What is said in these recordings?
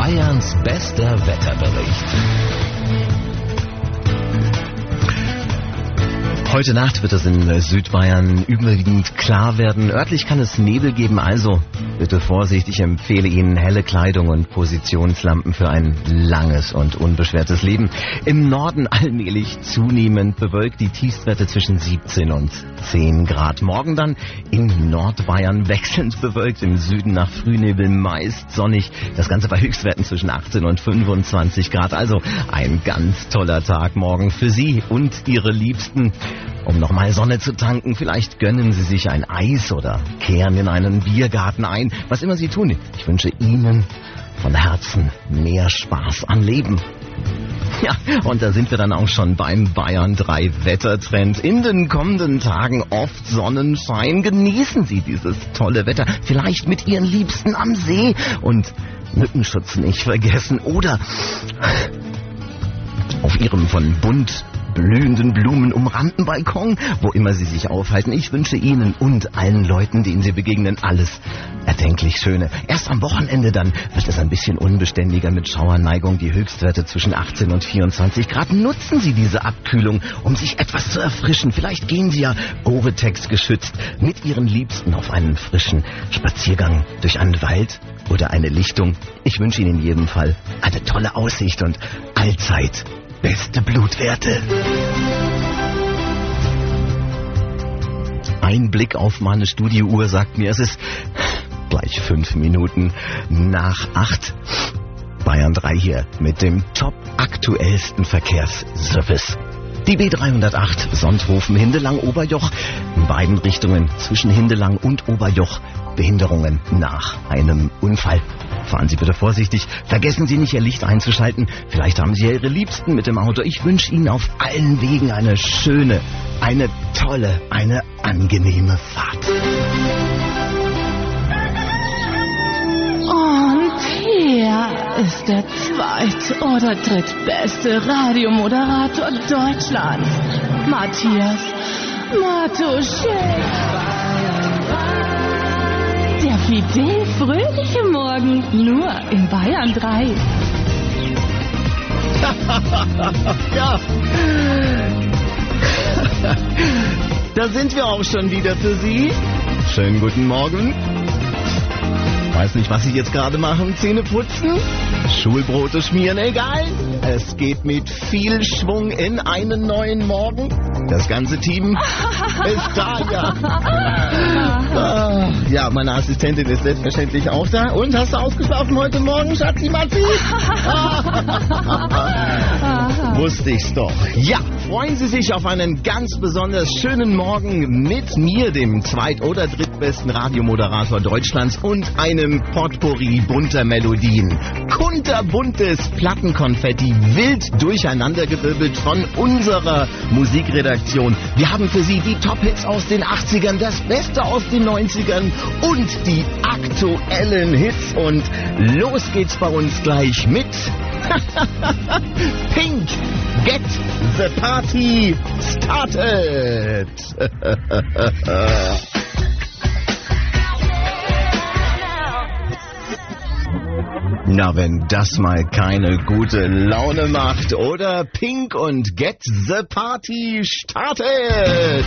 Bayerns bester Wetterbericht. Heute Nacht wird es in Südbayern überwiegend klar werden. Örtlich kann es Nebel geben, also bitte Vorsicht. Ich empfehle Ihnen helle Kleidung und Positionslampen für ein langes und unbeschwertes Leben. Im Norden allmählich zunehmend bewölkt die Tiefstwerte zwischen 17 und 10 Grad. Morgen dann in Nordbayern wechselnd bewölkt, im Süden nach Frühnebel meist sonnig. Das Ganze bei Höchstwerten zwischen 18 und 25 Grad. Also ein ganz toller Tag morgen für Sie und Ihre Liebsten. Um nochmal Sonne zu tanken, vielleicht gönnen Sie sich ein Eis oder kehren in einen Biergarten ein. Was immer Sie tun, ich wünsche Ihnen von Herzen mehr Spaß am Leben. Ja, und da sind wir dann auch schon beim Bayern 3 Wettertrend. In den kommenden Tagen oft Sonnenschein. Genießen Sie dieses tolle Wetter. Vielleicht mit Ihren Liebsten am See und Mückenschutz nicht vergessen. Oder auf Ihrem von bunt blühenden Blumen umrahmten Balkon, wo immer Sie sich aufhalten. Ich wünsche Ihnen und allen Leuten, denen Sie begegnen, alles erdenklich Schöne. Erst am Wochenende dann wird es ein bisschen unbeständiger mit Schauerneigung. Die Höchstwerte zwischen 18 und 24 Grad. Nutzen Sie diese Abkühlung, um sich etwas zu erfrischen. Vielleicht gehen Sie ja Gore-Tex geschützt mit Ihren Liebsten auf einen frischen Spaziergang durch einen Wald oder eine Lichtung. Ich wünsche Ihnen in jedem Fall eine tolle Aussicht und allzeit beste Blutwerte. Ein Blick auf meine Studiouhr sagt mir, es ist gleich fünf Minuten nach acht. Bayern 3 hier mit dem top aktuellsten Verkehrsservice. Die B308 Sonthofen Hindelang Oberjoch in beiden Richtungen zwischen Hindelang und Oberjoch Behinderungen nach einem Unfall. Fahren Sie bitte vorsichtig. Vergessen Sie nicht, Ihr Licht einzuschalten. Vielleicht haben Sie ja Ihre Liebsten mit dem Auto. Ich wünsche Ihnen auf allen Wegen eine schöne, eine tolle, eine angenehme Fahrt. Und hier ist der zweit- oder drittbeste Radiomoderator Deutschlands, Matthias Matuschek. Der fidel fröhliche Morgen nur in Bayern 3. ja. Da sind wir auch schon wieder für Sie. Schönen guten Morgen. Weiß nicht, was Sie jetzt gerade machen. Zähne putzen? Schulbrote schmieren? Egal. Es geht mit viel Schwung in einen neuen Morgen. Das ganze Team ist da, ja. Ah, ja, meine Assistentin ist selbstverständlich auch da. Und hast du ausgeschlafen heute Morgen, Schatzi Matzi? Wusste ich's doch. Ja, freuen Sie sich auf einen ganz besonders schönen Morgen mit mir, dem zweit- oder drittbesten Radiomoderator Deutschlands und einem Potpourri bunter Melodien. Kunterbuntes Plattenkonfetti, wild durcheinandergewirbelt von unserer Musikredaktion. Wir haben für Sie die Top-Hits aus den 80ern, das Beste aus den 90ern und die aktuellen Hits. Und los geht's bei uns gleich mit Pink, get the party started. Na, wenn das mal keine gute Laune macht, oder? Pink und Get the Party startet!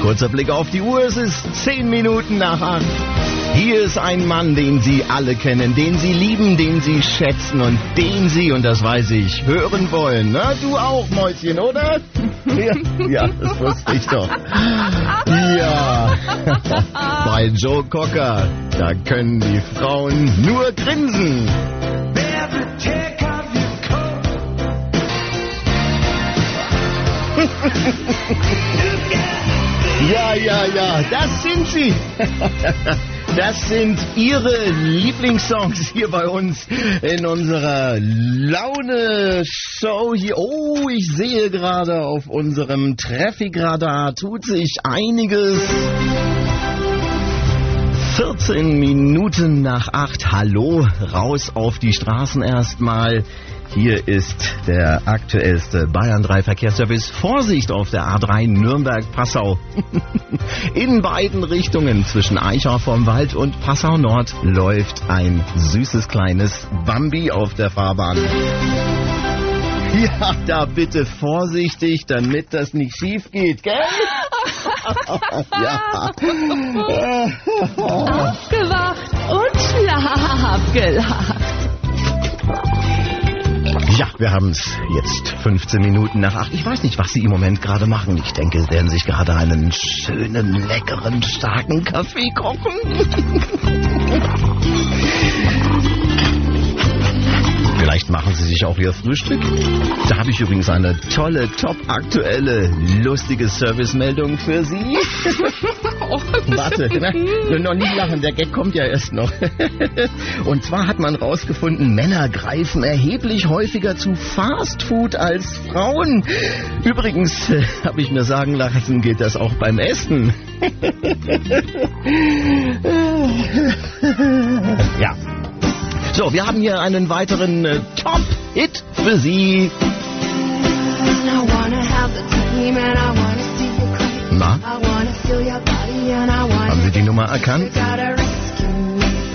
Kurzer Blick auf die Uhr, es ist zehn Minuten nach acht. Hier ist ein Mann, den Sie alle kennen, den Sie lieben, den Sie schätzen und den Sie, und das weiß ich, hören wollen. Na, du auch, Mäuschen, oder? Ja, ja das wusste ich doch. Ja, bei Joe Cocker, da können die Frauen nur grinsen. Ja, ja, ja, das sind sie. Das sind Ihre Lieblingssongs hier bei uns in unserer Laune-Show hier. Oh, ich sehe gerade auf unserem Traffic-Radar tut sich einiges. 14 Minuten nach 8. Hallo, raus auf die Straßen erstmal. Hier ist der aktuellste Bayern 3 Verkehrsservice. Vorsicht auf der A3 Nürnberg-Passau. In beiden Richtungen zwischen Eichau vom Wald und Passau Nord läuft ein süßes kleines Bambi auf der Fahrbahn. Ja, da bitte vorsichtig, damit das nicht schief geht, gell? ja. Aufgewacht und schlaf gelacht. Ja, wir haben es jetzt 15 Minuten nach 8. Ich weiß nicht, was Sie im Moment gerade machen. Ich denke, Sie werden sich gerade einen schönen, leckeren, starken Kaffee kochen. Vielleicht machen Sie sich auch Ihr Frühstück. Da habe ich übrigens eine tolle, top aktuelle, lustige Servicemeldung für Sie. Warte, ne? noch nicht lachen, der Gag kommt ja erst noch. Und zwar hat man rausgefunden, Männer greifen erheblich häufiger zu Fastfood als Frauen. Übrigens, äh, habe ich mir sagen lassen, geht das auch beim Essen. ja. So, wir haben hier einen weiteren äh, Top-Hit für Sie. Na? Haben Sie die Nummer erkannt?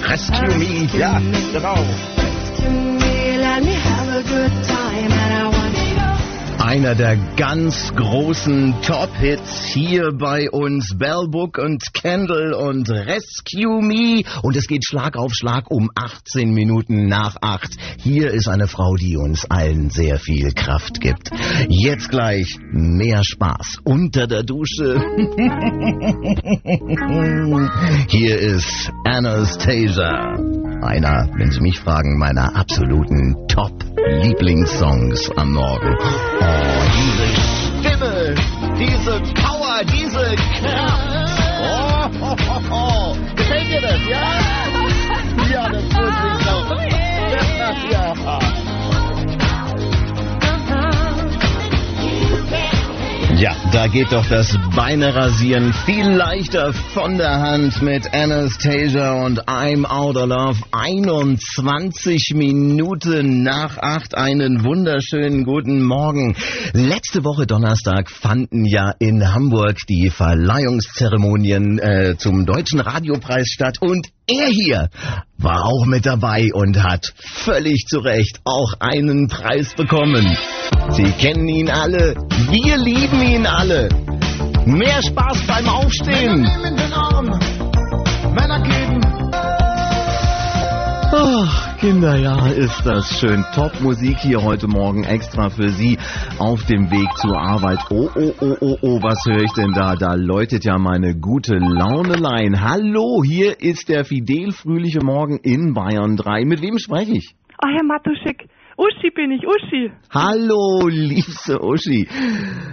Rescue Me, ja, genau. Einer der ganz großen Top-Hits hier bei uns. Bellbook und Candle und Rescue Me. Und es geht Schlag auf Schlag um 18 Minuten nach 8. Hier ist eine Frau, die uns allen sehr viel Kraft gibt. Jetzt gleich mehr Spaß unter der Dusche. Hier ist Anastasia. Einer, wenn Sie mich fragen, meiner absoluten Top-Lieblingssongs am Morgen. Oh, diese Stimme, diese Power, diese Kraft. Da geht doch das Beinerasieren viel leichter von der Hand mit Anastasia und I'm Out of Love. 21 Minuten nach 8. Einen wunderschönen guten Morgen. Letzte Woche Donnerstag fanden ja in Hamburg die Verleihungszeremonien äh, zum Deutschen Radiopreis statt und er hier war auch mit dabei und hat völlig zu Recht auch einen Preis bekommen. Sie kennen ihn alle, wir lieben ihn alle. Mehr Spaß beim Aufstehen. Männer nehmen den Arm, Männer geben. Ach, Kinder, ja, ist das schön. Top-Musik hier heute Morgen extra für Sie auf dem Weg zur Arbeit. Oh, oh, oh, oh, oh, was höre ich denn da? Da läutet ja meine gute Launelein. Hallo, hier ist der Fidel Fröhliche Morgen in Bayern 3. Mit wem spreche ich? Ah, Herr Matuschek, Uschi bin ich, Uschi. Hallo, liebste Uschi.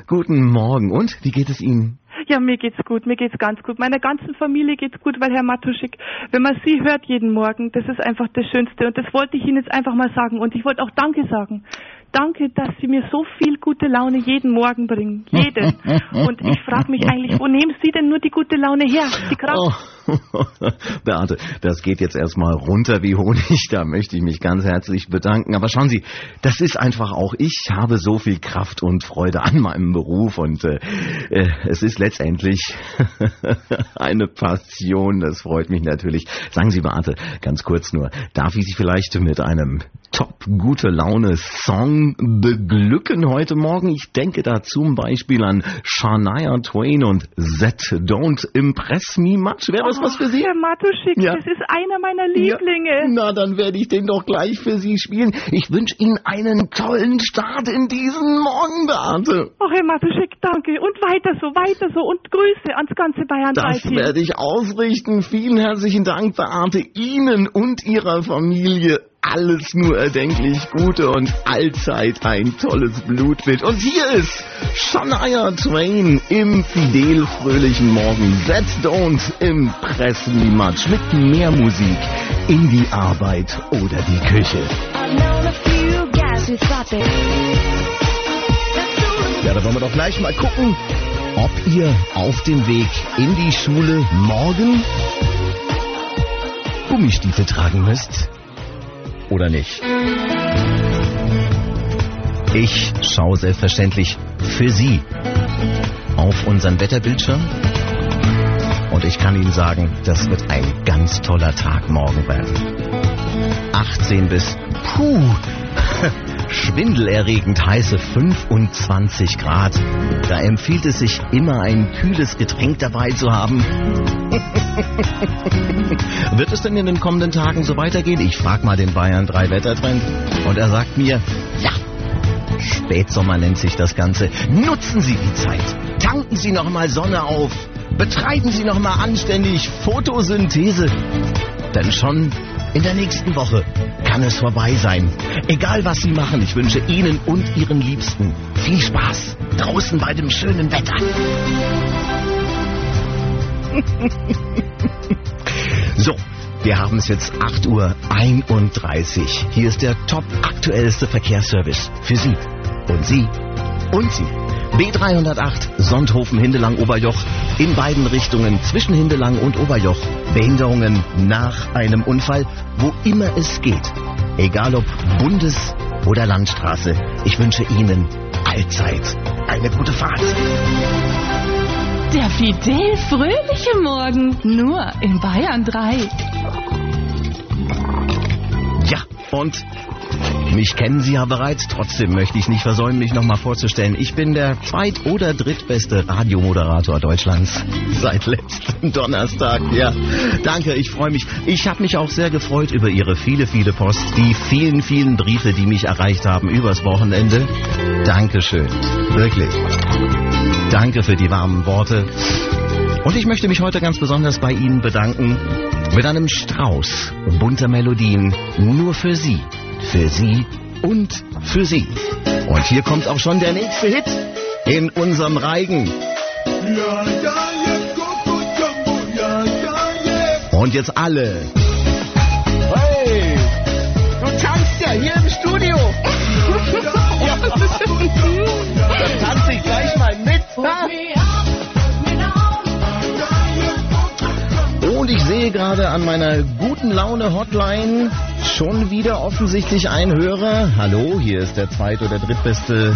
Guten Morgen. Und, wie geht es Ihnen? Ja, mir geht's gut, mir geht's ganz gut. Meiner ganzen Familie geht's gut, weil Herr Matuschik, wenn man Sie hört jeden Morgen, das ist einfach das Schönste. Und das wollte ich Ihnen jetzt einfach mal sagen. Und ich wollte auch Danke sagen. Danke, dass Sie mir so viel gute Laune jeden Morgen bringen. Jeden. Und ich frage mich eigentlich, wo nehmen Sie denn nur die gute Laune her? Die Kraft? Oh. Beate, das geht jetzt erstmal runter wie Honig. Da möchte ich mich ganz herzlich bedanken. Aber schauen Sie, das ist einfach auch, ich habe so viel Kraft und Freude an meinem Beruf und äh, äh, es ist letztendlich eine Passion. Das freut mich natürlich. Sagen Sie, Beate, ganz kurz nur, darf ich Sie vielleicht mit einem top gute Laune Song beglücken heute Morgen? Ich denke da zum Beispiel an Shania Twain und That Don't Impress Me Much. Wäre das was für Sie? Herr Matuschik, Ja. das ist einer meiner Lieblinge. Ja, na, dann werde ich den doch gleich für Sie spielen. Ich wünsche Ihnen einen tollen Start in diesen Morgen, Beate. Ach, Herr Matuschik, danke. Und weiter so, weiter so. Und Grüße ans ganze Bayern Das 3 werde ich ausrichten. Vielen herzlichen Dank, Beate. Ihnen und Ihrer Familie alles nur erdenklich Gute und allzeit ein tolles Blutbild. Und hier ist Shania Twain im Fidel fröhlichen Morgen. That don't impress me much. Mit mehr Musik in die Arbeit oder die Küche. Ja, da wollen wir doch gleich mal gucken, ob ihr auf dem Weg in die Schule morgen Gummistiefel tragen müsst oder nicht. Ich schaue selbstverständlich für Sie auf unseren Wetterbildschirm. Und ich kann Ihnen sagen, das wird ein ganz toller Tag morgen werden. 18 bis, puh, schwindelerregend heiße 25 Grad. Da empfiehlt es sich immer ein kühles Getränk dabei zu haben. Wird es denn in den kommenden Tagen so weitergehen? Ich frage mal den Bayern 3 Wettertrend und er sagt mir, ja, Spätsommer nennt sich das Ganze. Nutzen Sie die Zeit. Tanken Sie noch mal Sonne auf. Betreiben Sie noch mal anständig Photosynthese. Denn schon in der nächsten Woche kann es vorbei sein. Egal was Sie machen, ich wünsche Ihnen und Ihren Liebsten viel Spaß draußen bei dem schönen Wetter. so, wir haben es jetzt 8.31 Uhr. Hier ist der top aktuellste Verkehrsservice für Sie und Sie und Sie. B308 Sonthofen Hindelang Oberjoch in beiden Richtungen zwischen Hindelang und Oberjoch. Behinderungen nach einem Unfall, wo immer es geht. Egal ob Bundes- oder Landstraße. Ich wünsche Ihnen allzeit eine gute Fahrt. Der Fidel fröhliche Morgen nur in Bayern 3. Ja, und mich kennen Sie ja bereits, trotzdem möchte ich nicht versäumen, mich nochmal vorzustellen. Ich bin der zweit- oder drittbeste Radiomoderator Deutschlands seit letzten Donnerstag. Ja, danke, ich freue mich. Ich habe mich auch sehr gefreut über Ihre viele, viele Post, die vielen, vielen Briefe, die mich erreicht haben übers Wochenende. Dankeschön, wirklich. Danke für die warmen Worte. Und ich möchte mich heute ganz besonders bei Ihnen bedanken mit einem Strauß bunter Melodien nur für Sie für Sie und für Sie. Und hier kommt auch schon der nächste Hit in unserem Reigen. Und jetzt alle. Hey, du tanzt ja hier im Studio. ja. Dann tanze ich gleich mal mit. Und ich sehe gerade an meiner guten Laune Hotline schon wieder offensichtlich ein Hörer. Hallo, hier ist der zweit- oder drittbeste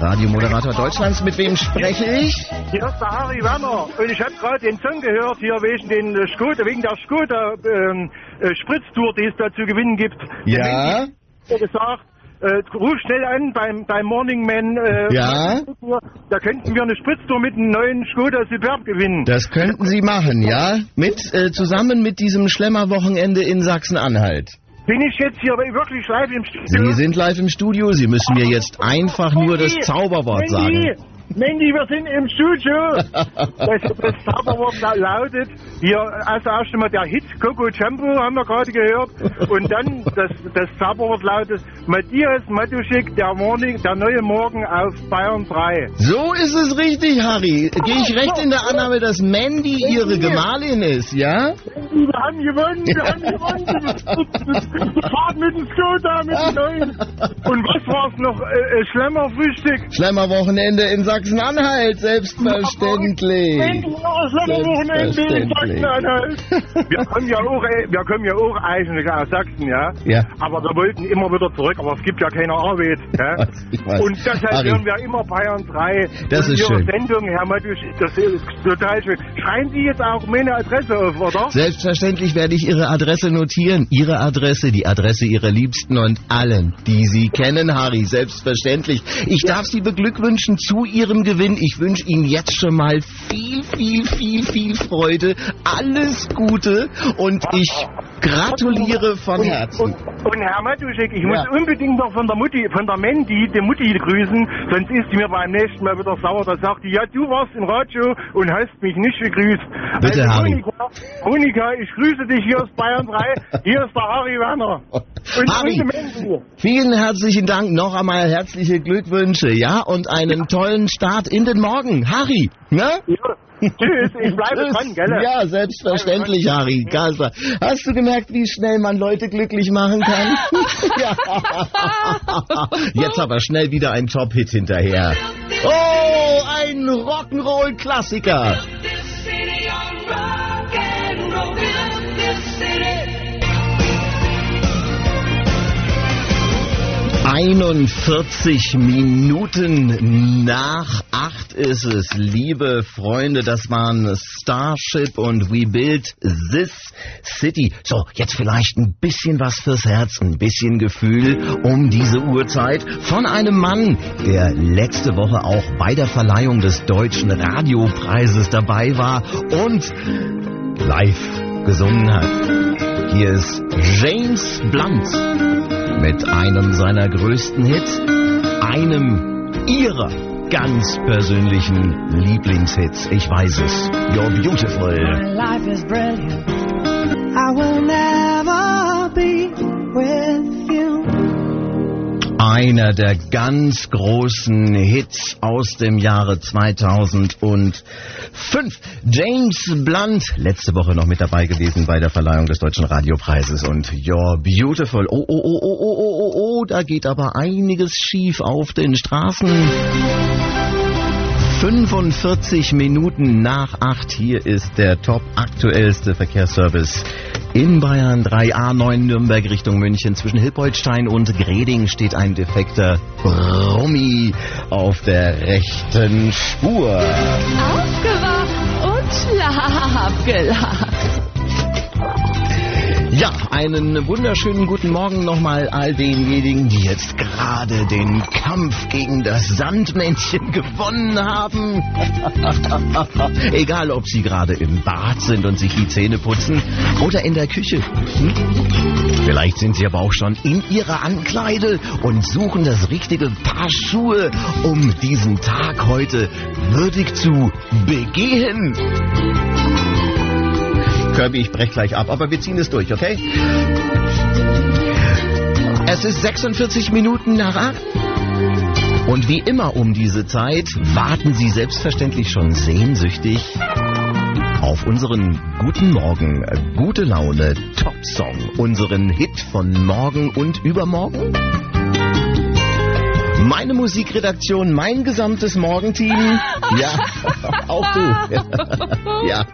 Radiomoderator Deutschlands. Mit wem spreche ich? Hier ist der Harry Werner und ich habe gerade den Song gehört hier wegen den äh, Skoda, wegen der Skoda ähm, äh, Spritztour, die es da zu gewinnen gibt. Ja. Der gesagt, äh, ruf schnell an beim, beim Morning Man. Äh, Ja. Da könnten wir eine Spritztour mit einem neuen Skoda Superb gewinnen. Das könnten Sie machen, ja? Mit, äh, zusammen mit diesem Schlemmerwochenende in Sachsen-Anhalt. Bin ich jetzt hier wirklich live im Studio? Sie sind live im Studio, Sie müssen mir jetzt einfach nur das Zauberwort sagen. Mandy, wir sind im Studio. Das, das Zauberwort la- lautet, hier, also erst einmal der Hit Coco Jumbo haben wir gerade gehört. Und dann das, das Zauberwort lautet Matthias Matuschik, der, Morning, der neue Morgen auf Bayern 3. So ist es richtig, Harry. Gehe ich recht in der Annahme, dass Mandy Ihre Gemahlin ist, ja? Wir haben gewonnen, wir haben gewonnen. Wir fahren mit dem Skoda, mit dem neuen. Und was war's noch? Äh, äh, Schlemmerfrühstück. Schlemmerwochenende in Sachsen-Anhalt, selbstverständlich. Selbstverständlich. Wir kommen ja auch, äh, wir kommen ja auch eigentlich aus Sachsen, ja. Ja. Aber wir wollten immer wieder zurück, aber es gibt ja keine Arbeit. Ja? Ich weiß. Und deshalb Harry. hören wir immer Bayern 3. Das und ist Ihre schön. Sendung, Herr Mattusch, das ist total schön. Schreiben Sie jetzt auch meine Adresse auf, oder? Selbstverständlich werde ich Ihre Adresse notieren. Ihre Adresse, die Adresse Ihrer Liebsten und allen, die Sie kennen, Harry. Selbstverständlich. Ich darf Sie beglückwünschen zu Ihrem Gewinn. Ich wünsche Ihnen jetzt schon mal viel, viel, viel, viel Freude. Alles Gute und ich gratuliere von Und, Herzen. und Herr Matuschek, ich Ja. muss unbedingt noch von der Mutti, von der Mandy, die Mutti grüßen, sonst ist sie mir beim nächsten Mal wieder sauer. Da sagt die, ja, du warst im Radio und hast mich nicht gegrüßt. Bitte, also, Harry. Monika, Monika, ich grüße dich hier aus Bayern 3. Hier ist der Harry Werner. Und Harry. und. Vielen herzlichen Dank. Noch einmal herzliche Glückwünsche, ja? Und einen tollen Start in den Morgen. Harry, ne? Ja. Tschüss, ich bleibe dran, gell? Ja, selbstverständlich, Harry. Gaza. Hast du gemerkt, wie schnell man Leute glücklich machen kann? ja. Jetzt aber schnell wieder ein Top-Hit hinterher. Oh, ein Rock'n'Roll-Klassiker. 41 Minuten nach 8 ist es. Liebe Freunde, das waren Starship und We Build This City. So, jetzt vielleicht ein bisschen was fürs Herz, ein bisschen Gefühl um diese Uhrzeit von einem Mann, der letzte Woche auch bei der Verleihung des Deutschen Radiopreises dabei war und live gesungen hat. Hier ist James Blunt mit einem seiner größten Hits, einem ihrer ganz persönlichen Lieblingshits. Ich weiß es. You're beautiful. My life is brilliant. I will never Einer der ganz großen Hits aus dem Jahre 2005. James Blunt, letzte Woche noch mit dabei gewesen bei der Verleihung des Deutschen Radiopreises und You're Beautiful. Oh, oh, oh, oh, oh, oh, oh, oh, da geht aber einiges schief auf den Straßen. 45 Minuten nach 8. Hier ist der top aktuellste Verkehrsservice in Bayern 3A9 Nürnberg Richtung München. Zwischen Hilpoltstein und Greding steht ein defekter Brummi auf der rechten Spur. Aufgewacht und Schlaf gelacht. Ja, einen wunderschönen guten Morgen nochmal all denjenigen, die jetzt gerade den Kampf gegen das Sandmännchen gewonnen haben. Egal, ob sie gerade im Bad sind und sich die Zähne putzen oder in der Küche. Hm? Vielleicht sind sie aber auch schon in ihrer Ankleide und suchen das richtige Paar Schuhe, um diesen Tag heute würdig zu begehen. Kirby, ich brech gleich ab, aber wir ziehen es durch, okay? Es ist 46 Minuten nach 8. Und wie immer um diese Zeit warten Sie selbstverständlich schon sehnsüchtig auf unseren Guten Morgen, äh, gute Laune Top-Song, unseren Hit von morgen und übermorgen. Meine Musikredaktion, mein gesamtes Morgenteam. Ja, auch du. Ja,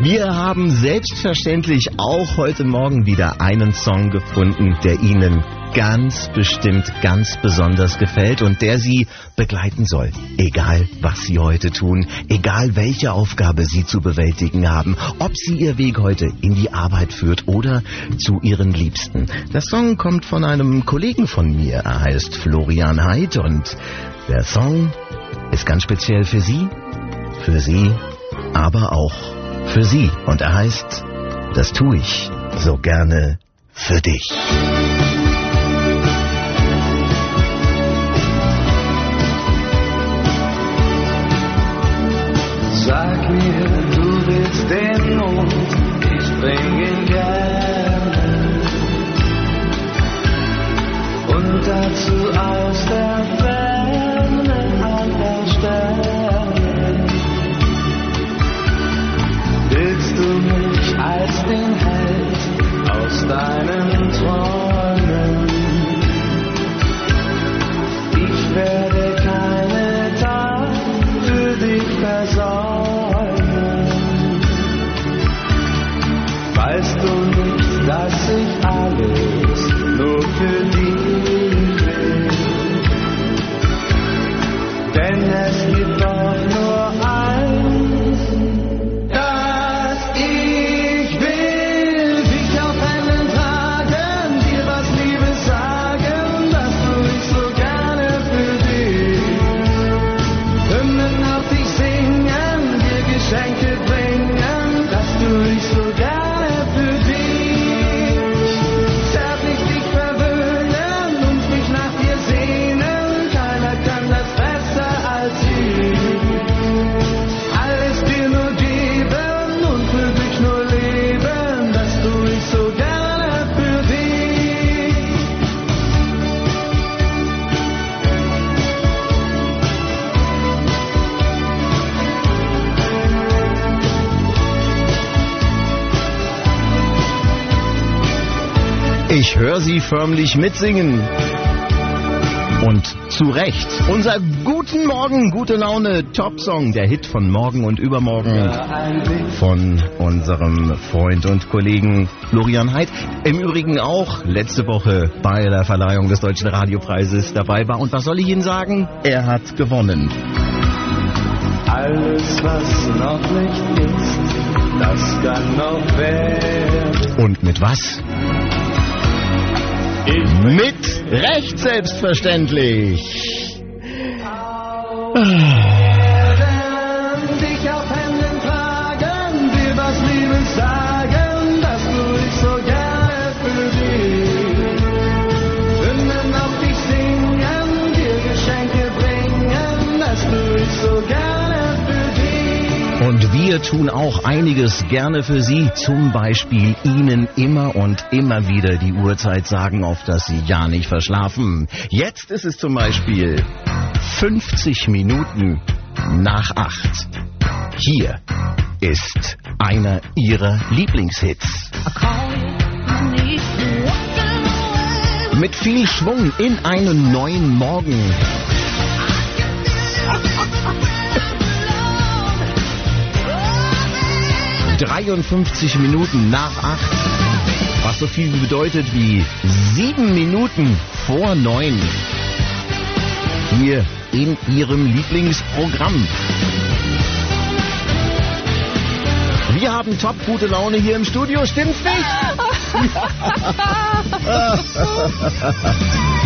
wir haben selbstverständlich auch heute Morgen wieder einen Song gefunden, der Ihnen ganz bestimmt ganz besonders gefällt und der Sie begleiten soll. Egal, was Sie heute tun, egal welche Aufgabe Sie zu bewältigen haben, ob Sie Ihr Weg heute in die Arbeit führt oder zu Ihren Liebsten. Der Song kommt von einem Kollegen von mir. Er heißt Florian Heid und der Song ist ganz speziell für Sie, für Sie, aber auch für Sie. Und er heißt, das tue ich so gerne für dich. Ich höre Sie förmlich mitsingen. Und zu Recht. Unser Guten Morgen, gute Laune Top-Song, der Hit von morgen und übermorgen von unserem Freund und Kollegen Florian Heid. Im Übrigen auch letzte Woche bei der Verleihung des Deutschen Radiopreises dabei war. Und was soll ich Ihnen sagen? Er hat gewonnen. Alles, was noch nicht ist, das kann noch werden. Und mit was? Mit Recht selbstverständlich. Tun auch einiges gerne für Sie, zum Beispiel Ihnen immer und immer wieder die Uhrzeit sagen, auf dass Sie ja nicht verschlafen. Jetzt ist es zum Beispiel 50 Minuten nach 8. Hier ist einer Ihrer Lieblingshits. Mit viel Schwung in einen neuen Morgen. ...53 Minuten nach 8. Was so viel bedeutet wie 7 Minuten vor 9. Hier in Ihrem Lieblingsprogramm. Wir haben top gute Laune hier im Studio, stimmt's nicht?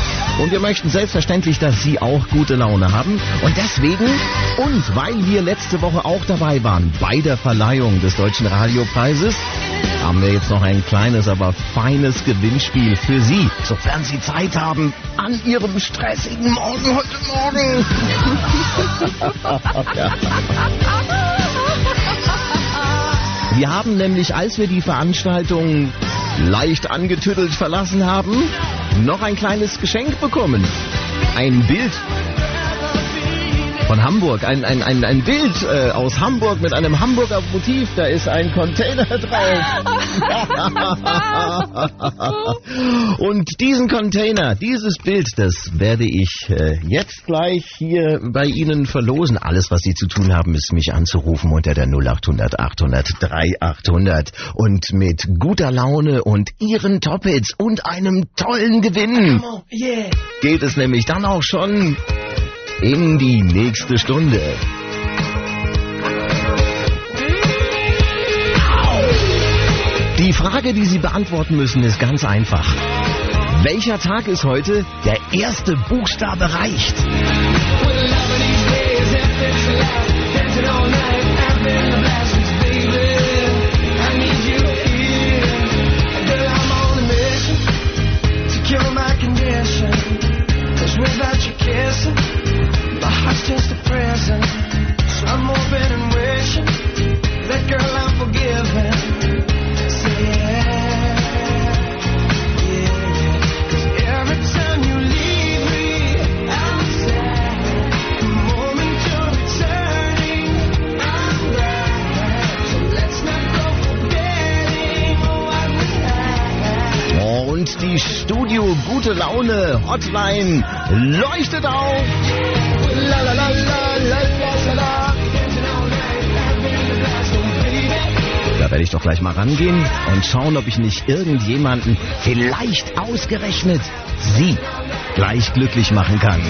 Und wir möchten selbstverständlich, dass Sie auch gute Laune haben. Und deswegen, und weil wir letzte Woche auch dabei waren bei der Verleihung des Deutschen Radiopreises, haben wir jetzt noch ein kleines, aber feines Gewinnspiel für Sie, sofern Sie Zeit haben, an Ihrem stressigen Morgen heute Morgen. Wir haben nämlich, als wir die Veranstaltung leicht angetüttelt verlassen haben, noch ein kleines Geschenk bekommen. Ein Bild von Hamburg. Ein, ein, ein, ein Bild äh, aus Hamburg mit einem Hamburger Motiv. Da ist ein Container drauf. Und diesen Container, dieses Bild, das werde ich äh, jetzt gleich hier bei Ihnen verlosen. Alles, was Sie zu tun haben, ist mich anzurufen unter der 0800 800 3800. Und mit guter Laune und Ihren Top-Hits und einem tollen Gewinn geht es nämlich dann auch schon in die nächste Stunde. Die Frage, die Sie beantworten müssen, ist ganz einfach. Welcher Tag ist heute? Der erste Buchstabe reicht. Without you kissing, just a present. So I'm hoping and wishing that girl I'm forgiven. Und die Studio Gute Laune Hotline leuchtet auf. La, la, la, la, la, la, la. Da werde ich doch gleich mal rangehen und schauen, ob ich nicht irgendjemanden, vielleicht ausgerechnet Sie, gleich glücklich machen kann.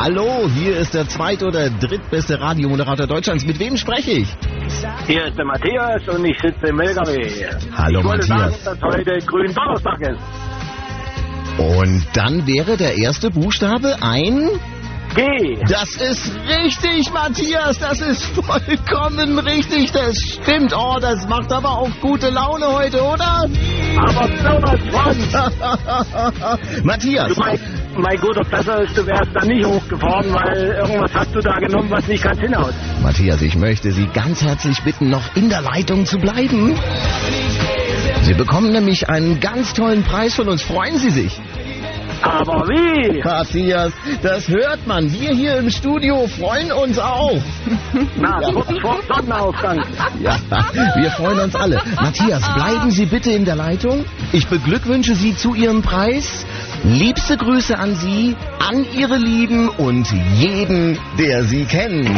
Hallo, hier ist der zweit- oder drittbeste Radiomoderator Deutschlands. Mit wem spreche ich? Hier ist der Matthias und ich sitze im LKW. Hallo, ich wollte Matthias. sagen, dass heute grün Donnerstag ist. Und dann wäre der erste Buchstabe ein... G. Das ist richtig, Matthias. Das ist vollkommen richtig. Das stimmt. Oh, das macht aber auch gute Laune heute, oder? Aber sowas. Matthias, Du, mein, mein guter Besser ist, du wärst da nicht hochgefahren, weil irgendwas hast du da genommen, was nicht ganz hinhaut. Matthias, ich möchte Sie ganz herzlich bitten, noch in der Leitung zu bleiben. Sie bekommen nämlich einen ganz tollen Preis von uns. Freuen Sie sich. Aber wie? Matthias, das hört man. Wir hier im Studio freuen uns auch. Na, kurz vor Sonnenaufgang. Ja, wir freuen uns alle. Matthias, bleiben Sie bitte in der Leitung. Ich beglückwünsche Sie zu Ihrem Preis. Liebste Grüße an Sie, an Ihre Lieben und jeden, der Sie kennt.